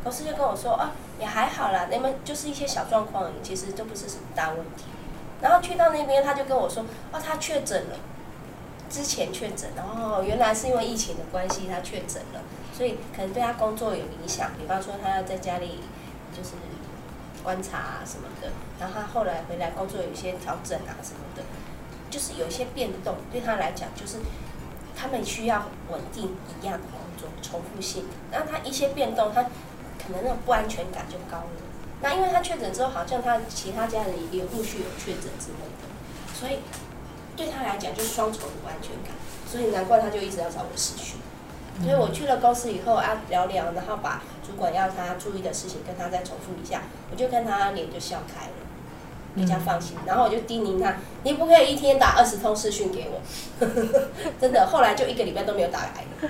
公司就跟我说啊，也还好啦，那么就是一些小状况，其实都不是什么大问题。然后去到那边，他就跟我说，哦，他确诊了，之前确诊，然后原来是因为疫情的关系他确诊了，所以可能对他工作有影响，比方说他要在家里就是观察啊什么的，然后他后来回来工作有一些调整啊什么的。就是有一些变动，对他来讲，就是他们需要稳定一样的工作，重复性。那他一些变动，他可能那种不安全感就高了。那因为他确诊之后，好像他其他家人也陆续有确诊之类的，所以对他来讲就是双重的不安全感。所以难怪他就一直要找我视讯。所以我去了公司以后啊，聊聊，然后把主管要他注意的事情跟他再重复一下，我就看他脸就笑开了。比较放心。然后我就叮咛他，你不可以一天打二十通视讯给我，真的。后来就一个礼拜都没有打来，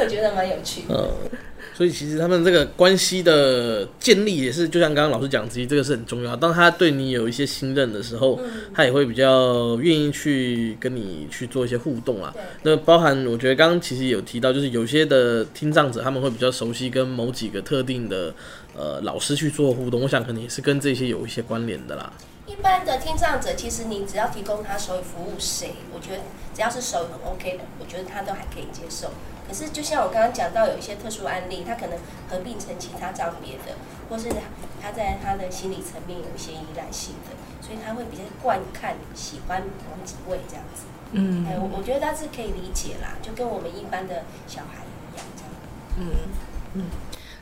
我觉得蛮有趣的。嗯所以其实他们这个关系的建立也是，就像刚刚老师讲，其实这个是很重要。当他对你有一些信任的时候，他也会比较愿意去跟你去做一些互动啊。那包含我觉得刚刚其实有提到，就是有些的听障者他们会比较熟悉跟某几个特定的呃老师去做互动，我想可能也是跟这些有一些关联的啦。一般的听障者，其实你只要提供他手语服务，谁我觉得只要是手语很 OK 的，我觉得他都还可以接受。可是，就像我刚刚讲到，有一些特殊案例，他可能合并成其他障别的，或是他在他的心理层面有一些依赖性的，所以他会比较惯看喜欢某几位这样子。嗯，哎，我我觉得他是可以理解啦，就跟我们一般的小孩一样这样。嗯嗯。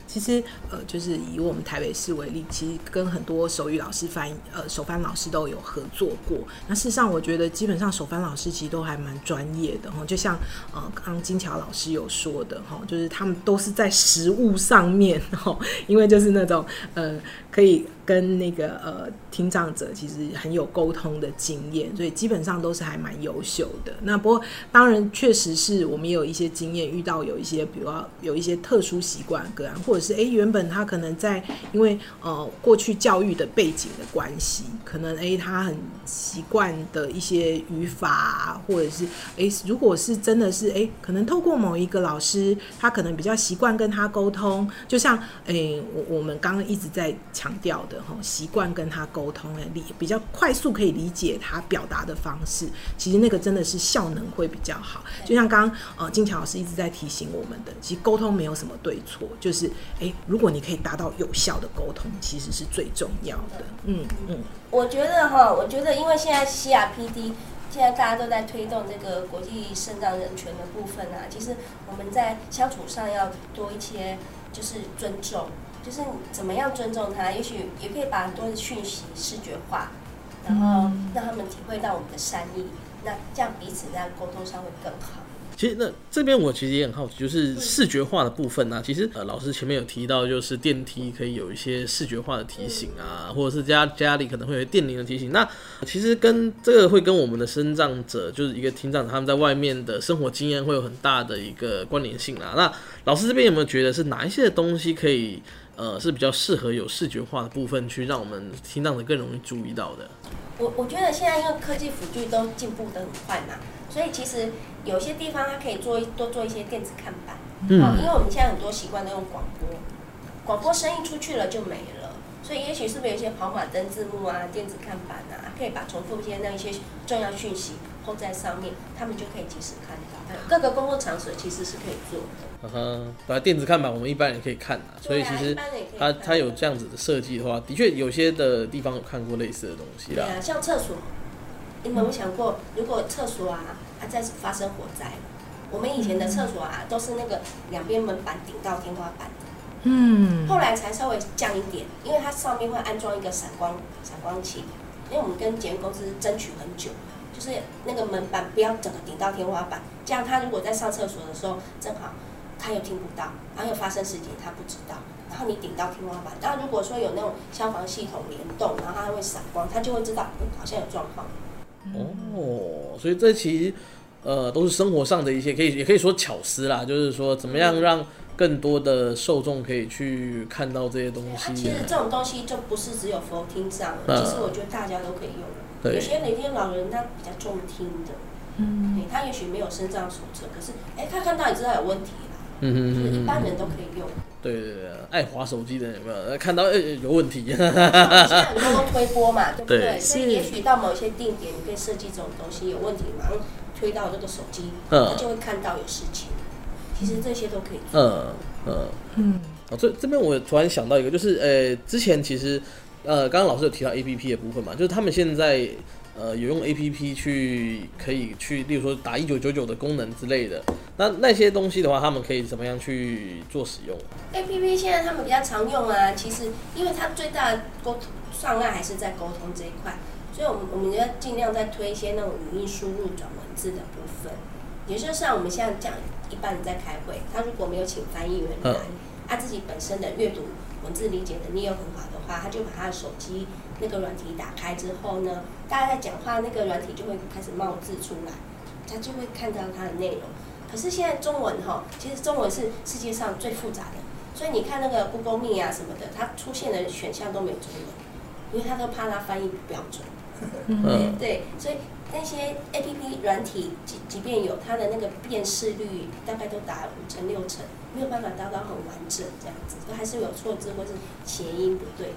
其实，呃，就是以我们台北市为例，其实跟很多手语老师翻，呃，手翻老师都有合作过。那事实上，我觉得基本上手翻老师其实都还蛮专业的哈。就像呃，刚刚金桥老师有说的哈，就是他们都是在实物上面哈，因为就是那种呃，可以。跟那个呃听障者其实很有沟通的经验，所以基本上都是还蛮优秀的。那不过当然确实是我们也有一些经验，遇到有一些比如说有一些特殊习惯个案，或者是诶原本他可能在因为呃过去教育的背景的关系，可能诶他很习惯的一些语法，或者是诶如果是真的是诶可能透过某一个老师，他可能比较习惯跟他沟通，就像诶我我们刚刚一直在强调的。习惯跟他沟通，理比较快速可以理解他表达的方式，其实那个真的是效能会比较好。就像刚刚呃金桥老师一直在提醒我们的，其实沟通没有什么对错，就是哎，如果你可以达到有效的沟通，其实是最重要的。嗯嗯，我觉得哈，我觉得因为现在 CRPD 现在大家都在推动这个国际肾脏人权的部分啊，其实我们在相处上要多一些，就是尊重。就是怎么样尊重他，也许也可以把很多的讯息视觉化，然后让他们体会到我们的善意，那这样彼此在沟通上会更好。其实那这边我其实也很好奇，就是视觉化的部分呢、啊。其实呃，老师前面有提到，就是电梯可以有一些视觉化的提醒啊，或者是家家里可能会有电铃的提醒。那其实跟这个会跟我们的身障者，就是一个听障者，他们在外面的生活经验会有很大的一个关联性啊。那老师这边有没有觉得是哪一些东西可以？呃，是比较适合有视觉化的部分，去让我们听到的更容易注意到的。我我觉得现在因为科技辅具都进步的很快嘛，所以其实有些地方它可以做多做一些电子看板。嗯。因为我们现在很多习惯都用广播，广播声音出去了就没了，所以也许是不是有一些跑马灯字幕啊、电子看板啊，可以把重复一些那一些重要讯息铺在上面，他们就可以及时看到。各个工作场所其实是可以做的。嗯哼，把电子看板我们一般也可以看的，所以其实它它有这样子的设计的话，的确有些的地方有看过类似的东西啦。对啊，像厕所，你们有没有想过，如果厕所啊，它再发生火灾，我们以前的厕所啊，都是那个两边门板顶到天花板的，嗯，后来才稍微降一点，因为它上面会安装一个闪光闪光器，因为我们跟检验公司争取很久。就是那个门板不要整个顶到天花板，这样他如果在上厕所的时候，正好他又听不到，然后又发生事情他不知道，然后你顶到天花板，然后如果说有那种消防系统联动，然后它会闪光，他就会知道，嗯，好像有状况。哦，所以这其实呃都是生活上的一些可以也可以说巧思啦，就是说怎么样让更多的受众可以去看到这些东西。啊、其实这种东西就不是只有 for 听障，其实我觉得大家都可以用。有些哪天老人他比较重听的，嗯，他也许没有身障手册，可是哎、欸，他看到也知道有问题啦，嗯哼嗯哼，就是一般人都可以用。对对对，爱滑手机的有没有？看到哎、欸、有问题。现在很多都推播嘛，对不对？对，所以也许到某一些定点，你可以设计这种东西有问题，马上推到这个手机，他就会看到有事情。其实这些都可以做。嗯嗯嗯。哦，这这边我突然想到一个，就是呃、欸，之前其实。呃，刚刚老师有提到 A P P 的部分嘛，就是他们现在呃有用 A P P 去可以去，例如说打一九九九的功能之类的，那那些东西的话，他们可以怎么样去做使用？A P P 现在他们比较常用啊，其实因为它最大的沟通障碍还是在沟通这一块，所以我们我们要尽量在推一些那种语音输入转文字的部分，也就是像我们现在讲，一般人在开会，他如果没有请翻译员来，他、嗯啊、自己本身的阅读。文字理解能力又很好的话，他就把他的手机那个软体打开之后呢，大家在讲话，那个软体就会开始冒字出来，他就会看到他的内容。可是现在中文哈，其实中文是世界上最复杂的，所以你看那个 Google m e 啊什么的，它出现的选项都没有中文，因为他都怕他翻译不标准。嗯，对，所以那些 APP 软体，即即便有它的那个辨识率，大概都达五成六成，没有办法达到很完整这样子，都还是有错字或是谐音不对的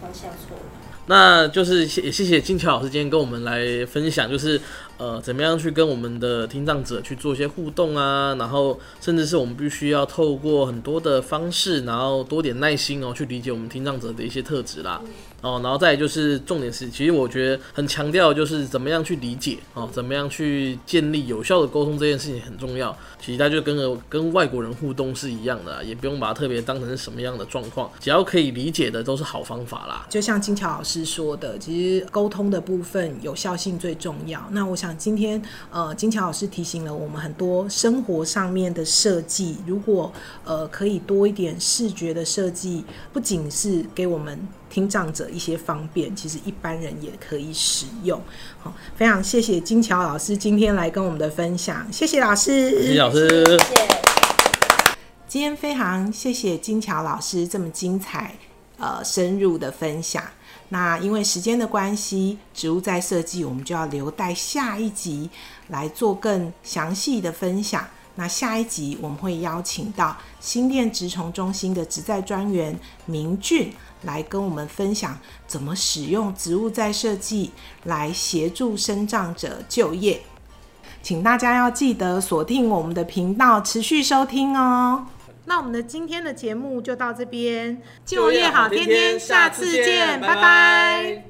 方向错误。那就是谢谢谢金桥老师今天跟我们来分享，就是呃怎么样去跟我们的听障者去做一些互动啊，然后甚至是我们必须要透过很多的方式，然后多点耐心哦，去理解我们听障者的一些特质啦。哦，然后再就是重点是，其实我觉得很强调就是怎么样去理解哦，怎么样去建立有效的沟通这件事情很重要。其实它就跟跟外国人互动是一样的，也不用把它特别当成是什么样的状况，只要可以理解的都是好方法啦。就像金桥老师说的，其实沟通的部分有效性最重要。那我想今天呃金桥老师提醒了我们很多生活上面的设计，如果呃可以多一点视觉的设计，不仅是给我们。听障者一些方便，其实一般人也可以使用。好，非常谢谢金桥老师今天来跟我们的分享，谢谢老师，谢谢老师。谢谢。今天非常谢谢金桥老师这么精彩、呃深入的分享。那因为时间的关系，植物在设计我们就要留待下一集来做更详细的分享。那下一集我们会邀请到新店植虫中心的植再专员明俊来跟我们分享怎么使用植物在设计来协助生长者就业，请大家要记得锁定我们的频道，持续收听哦。那我们的今天的节目就到这边，就业好天天，下次见，拜拜。